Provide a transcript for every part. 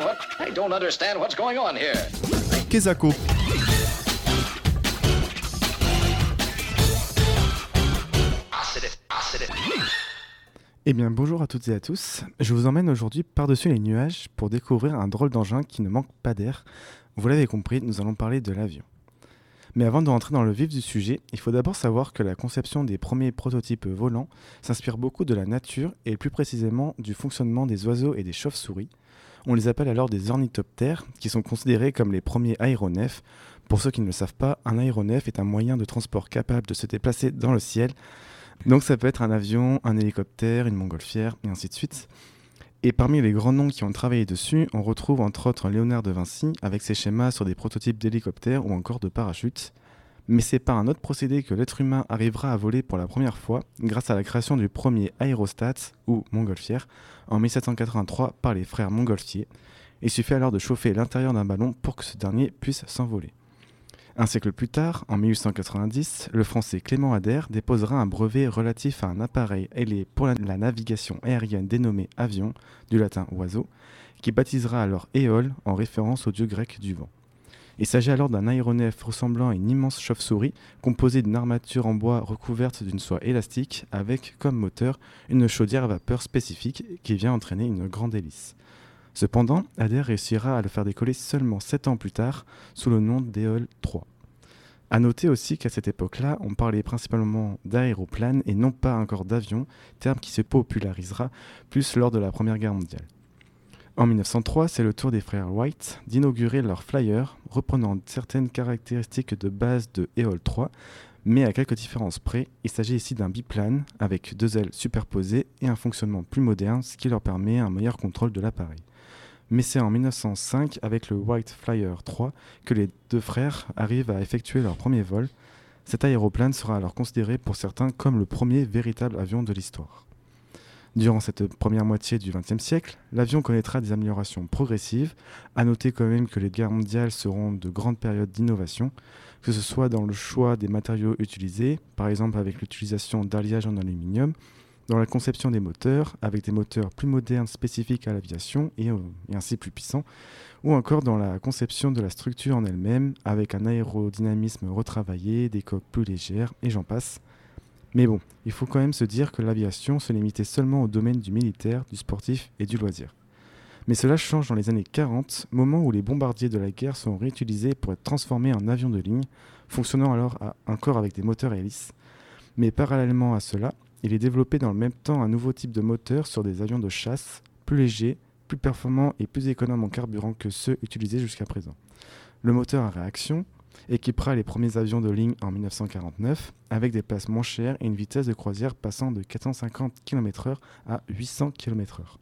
What? I don't understand what's going on here. Eh bien bonjour à toutes et à tous, je vous emmène aujourd'hui par-dessus les nuages pour découvrir un drôle d'engin qui ne manque pas d'air. Vous l'avez compris, nous allons parler de l'avion. Mais avant de rentrer dans le vif du sujet, il faut d'abord savoir que la conception des premiers prototypes volants s'inspire beaucoup de la nature et plus précisément du fonctionnement des oiseaux et des chauves-souris. On les appelle alors des ornithoptères, qui sont considérés comme les premiers aéronefs. Pour ceux qui ne le savent pas, un aéronef est un moyen de transport capable de se déplacer dans le ciel donc ça peut être un avion, un hélicoptère, une montgolfière, et ainsi de suite. Et parmi les grands noms qui ont travaillé dessus, on retrouve entre autres Léonard de Vinci avec ses schémas sur des prototypes d'hélicoptères ou encore de parachutes. Mais c'est par un autre procédé que l'être humain arrivera à voler pour la première fois grâce à la création du premier aérostat ou montgolfière en 1783 par les frères Montgolfier. Il suffit alors de chauffer l'intérieur d'un ballon pour que ce dernier puisse s'envoler. Un siècle plus tard, en 1890, le français Clément Ader déposera un brevet relatif à un appareil ailé pour la navigation aérienne dénommé avion, du latin oiseau, qui baptisera alors éole en référence au dieu grec du vent. Il s'agit alors d'un aéronef ressemblant à une immense chauve-souris composée d'une armature en bois recouverte d'une soie élastique avec comme moteur une chaudière à vapeur spécifique qui vient entraîner une grande hélice. Cependant, Adair réussira à le faire décoller seulement 7 ans plus tard sous le nom d'Eol 3. A noter aussi qu'à cette époque-là, on parlait principalement d'aéroplane et non pas encore d'avion, terme qui se popularisera plus lors de la Première Guerre mondiale. En 1903, c'est le tour des frères White d'inaugurer leur flyer, reprenant certaines caractéristiques de base de EOL 3, mais à quelques différences près, il s'agit ici d'un biplane avec deux ailes superposées et un fonctionnement plus moderne, ce qui leur permet un meilleur contrôle de l'appareil mais c'est en 1905, avec le White Flyer 3, que les deux frères arrivent à effectuer leur premier vol. Cet aéroplane sera alors considéré pour certains comme le premier véritable avion de l'histoire. Durant cette première moitié du XXe siècle, l'avion connaîtra des améliorations progressives. À noter quand même que les guerres mondiales seront de grandes périodes d'innovation, que ce soit dans le choix des matériaux utilisés, par exemple avec l'utilisation d'alliages en aluminium, dans la conception des moteurs, avec des moteurs plus modernes spécifiques à l'aviation et, euh, ainsi plus puissants, ou encore dans la conception de la structure en elle-même, avec un aérodynamisme retravaillé, des coques plus légères, et j'en passe. Mais bon, il faut quand même se dire que l'aviation se limitait seulement au domaine du militaire, du sportif et du loisir. Mais cela change dans les années 40, moment où les bombardiers de la guerre sont réutilisés pour être transformés en avions de ligne, fonctionnant alors encore avec des moteurs hélices. Mais parallèlement à cela, il est développé dans le même temps un nouveau type de moteur sur des avions de chasse, plus légers, plus performants et plus économes en carburant que ceux utilisés jusqu'à présent. Le moteur à réaction équipera les premiers avions de ligne en 1949 avec des places moins chères et une vitesse de croisière passant de 450 km/h à 800 km/h.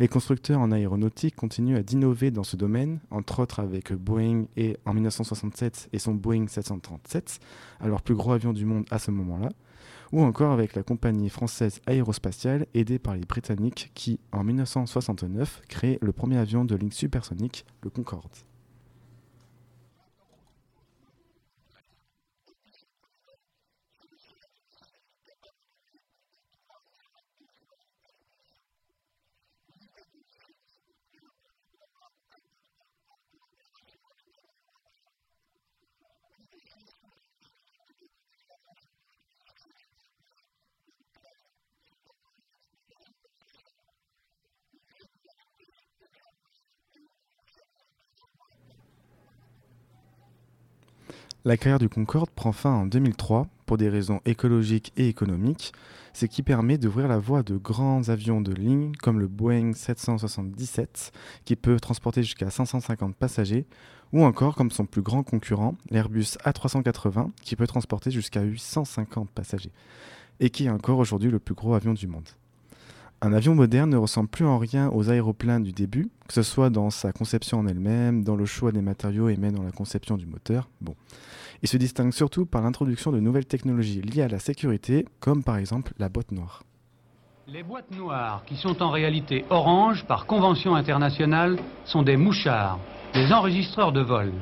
Les constructeurs en aéronautique continuent à d'innover dans ce domaine, entre autres avec Boeing en 1967 et son Boeing 737, alors plus gros avion du monde à ce moment-là, ou encore avec la compagnie française aérospatiale aidée par les Britanniques qui, en 1969, crée le premier avion de ligne supersonique, le Concorde. La carrière du Concorde prend fin en 2003 pour des raisons écologiques et économiques, ce qui permet d'ouvrir la voie de grands avions de ligne comme le Boeing 777 qui peut transporter jusqu'à 550 passagers ou encore comme son plus grand concurrent l'Airbus A380 qui peut transporter jusqu'à 850 passagers et qui est encore aujourd'hui le plus gros avion du monde. Un avion moderne ne ressemble plus en rien aux aéroplanes du début, que ce soit dans sa conception en elle-même, dans le choix des matériaux et même dans la conception du moteur. Bon. Il se distingue surtout par l'introduction de nouvelles technologies liées à la sécurité, comme par exemple la boîte noire. Les boîtes noires, qui sont en réalité oranges par convention internationale, sont des mouchards, des enregistreurs de vol.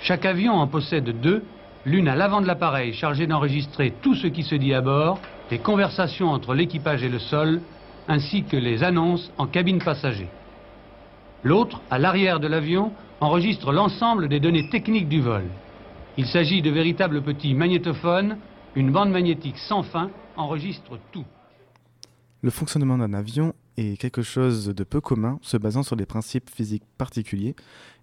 Chaque avion en possède deux, l'une à l'avant de l'appareil chargée d'enregistrer tout ce qui se dit à bord, les conversations entre l'équipage et le sol, ainsi que les annonces en cabine passager. L'autre, à l'arrière de l'avion, enregistre l'ensemble des données techniques du vol. Il s'agit de véritables petits magnétophones. Une bande magnétique sans fin enregistre tout. Le fonctionnement d'un avion est quelque chose de peu commun, se basant sur des principes physiques particuliers.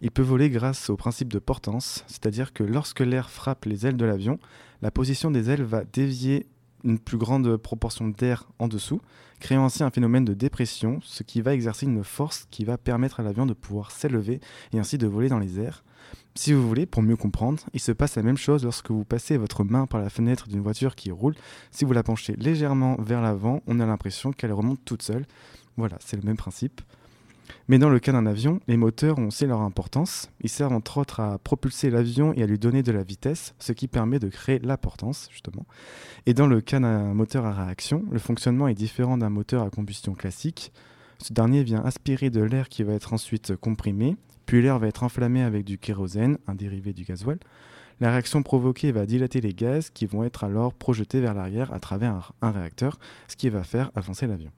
Il peut voler grâce au principe de portance, c'est-à-dire que lorsque l'air frappe les ailes de l'avion, la position des ailes va dévier une plus grande proportion d'air en dessous, créant ainsi un phénomène de dépression, ce qui va exercer une force qui va permettre à l'avion de pouvoir s'élever et ainsi de voler dans les airs. Si vous voulez, pour mieux comprendre, il se passe la même chose lorsque vous passez votre main par la fenêtre d'une voiture qui roule. Si vous la penchez légèrement vers l'avant, on a l'impression qu'elle remonte toute seule. Voilà, c'est le même principe. Mais dans le cas d'un avion, les moteurs ont aussi leur importance. Ils servent entre autres à propulser l'avion et à lui donner de la vitesse, ce qui permet de créer la portance, justement. Et dans le cas d'un moteur à réaction, le fonctionnement est différent d'un moteur à combustion classique. Ce dernier vient aspirer de l'air qui va être ensuite comprimé, puis l'air va être enflammé avec du kérosène, un dérivé du gasoil. La réaction provoquée va dilater les gaz qui vont être alors projetés vers l'arrière à travers un réacteur, ce qui va faire avancer l'avion.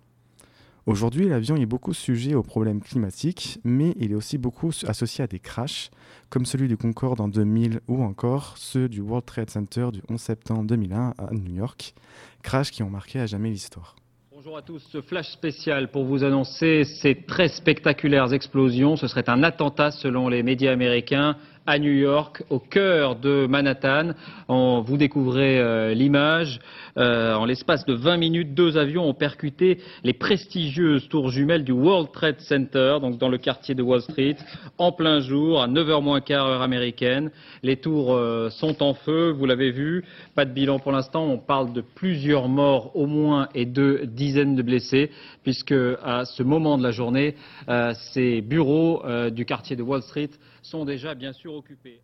Aujourd'hui, l'avion est beaucoup sujet aux problèmes climatiques, mais il est aussi beaucoup associé à des crashs, comme celui du Concorde en 2000 ou encore ceux du World Trade Center du 11 septembre 2001 à New York, crashs qui ont marqué à jamais l'histoire. Bonjour à tous, ce flash spécial pour vous annoncer ces très spectaculaires explosions. Ce serait un attentat selon les médias américains à New York, au cœur de Manhattan. vous découvrez euh, l'image. Euh, en l'espace de 20 minutes, deux avions ont percuté les prestigieuses tours jumelles du World Trade Center, donc dans le quartier de Wall Street, en plein jour, à 9h moins quart heure américaine. Les tours euh, sont en feu, vous l'avez vu. Pas de bilan pour l'instant. On parle de plusieurs morts au moins et de dizaines de blessés, puisque à ce moment de la journée, ces bureaux du quartier de Wall Street sont déjà bien sûr occupés.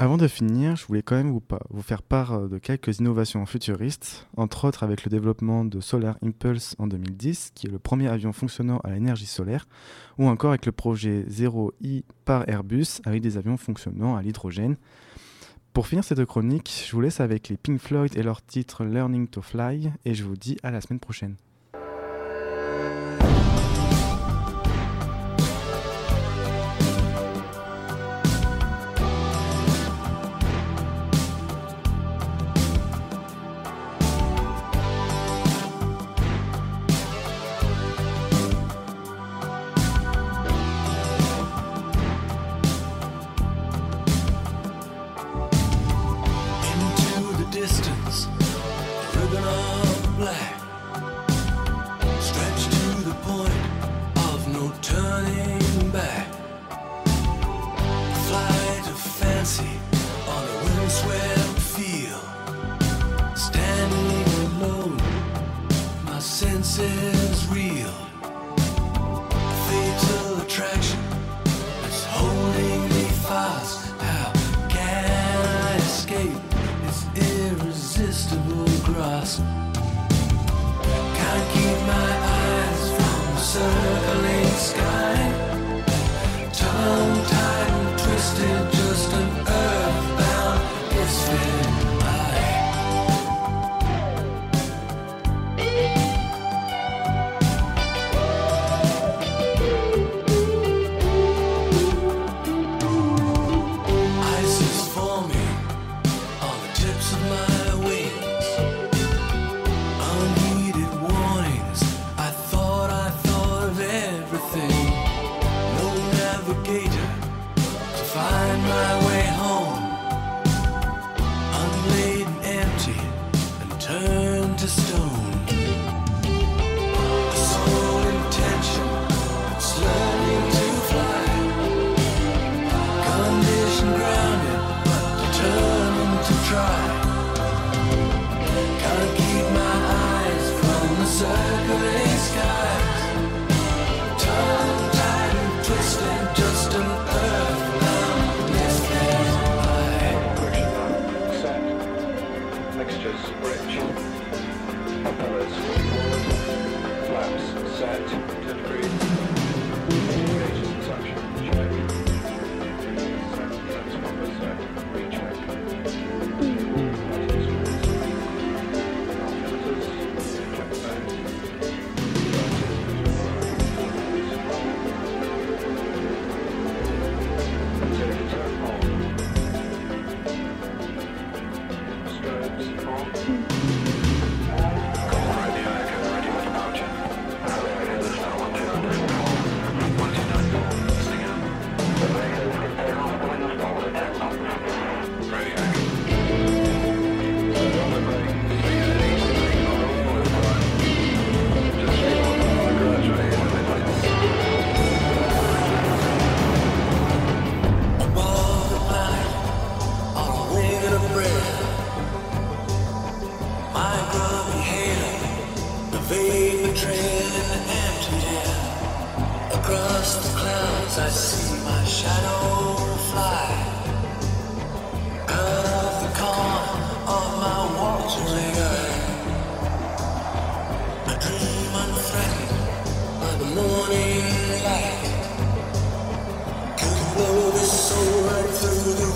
Avant de finir, je voulais quand même vous, faire part euh, de quelques innovations futuristes, entre autres avec le développement de Solar Impulse en 2010, qui est le premier avion fonctionnant à l'énergie solaire, ou encore avec le projet 0i par Airbus, avec des avions fonctionnant à l'hydrogène. Pour finir cette chronique, je vous laisse avec les Pink Floyd et leur titre Learning to Fly, et je vous dis à la semaine prochaine. glass. Can't keep my eyes from circling. to stone. Sole intention learning to fly. Condition grounded, but determined to try. Vapor trail in the empty air. Across the clouds I see my shadow fly. Out of the corner of my watery eye. a dream unthreatened by the morning light. Could blow this soul right through the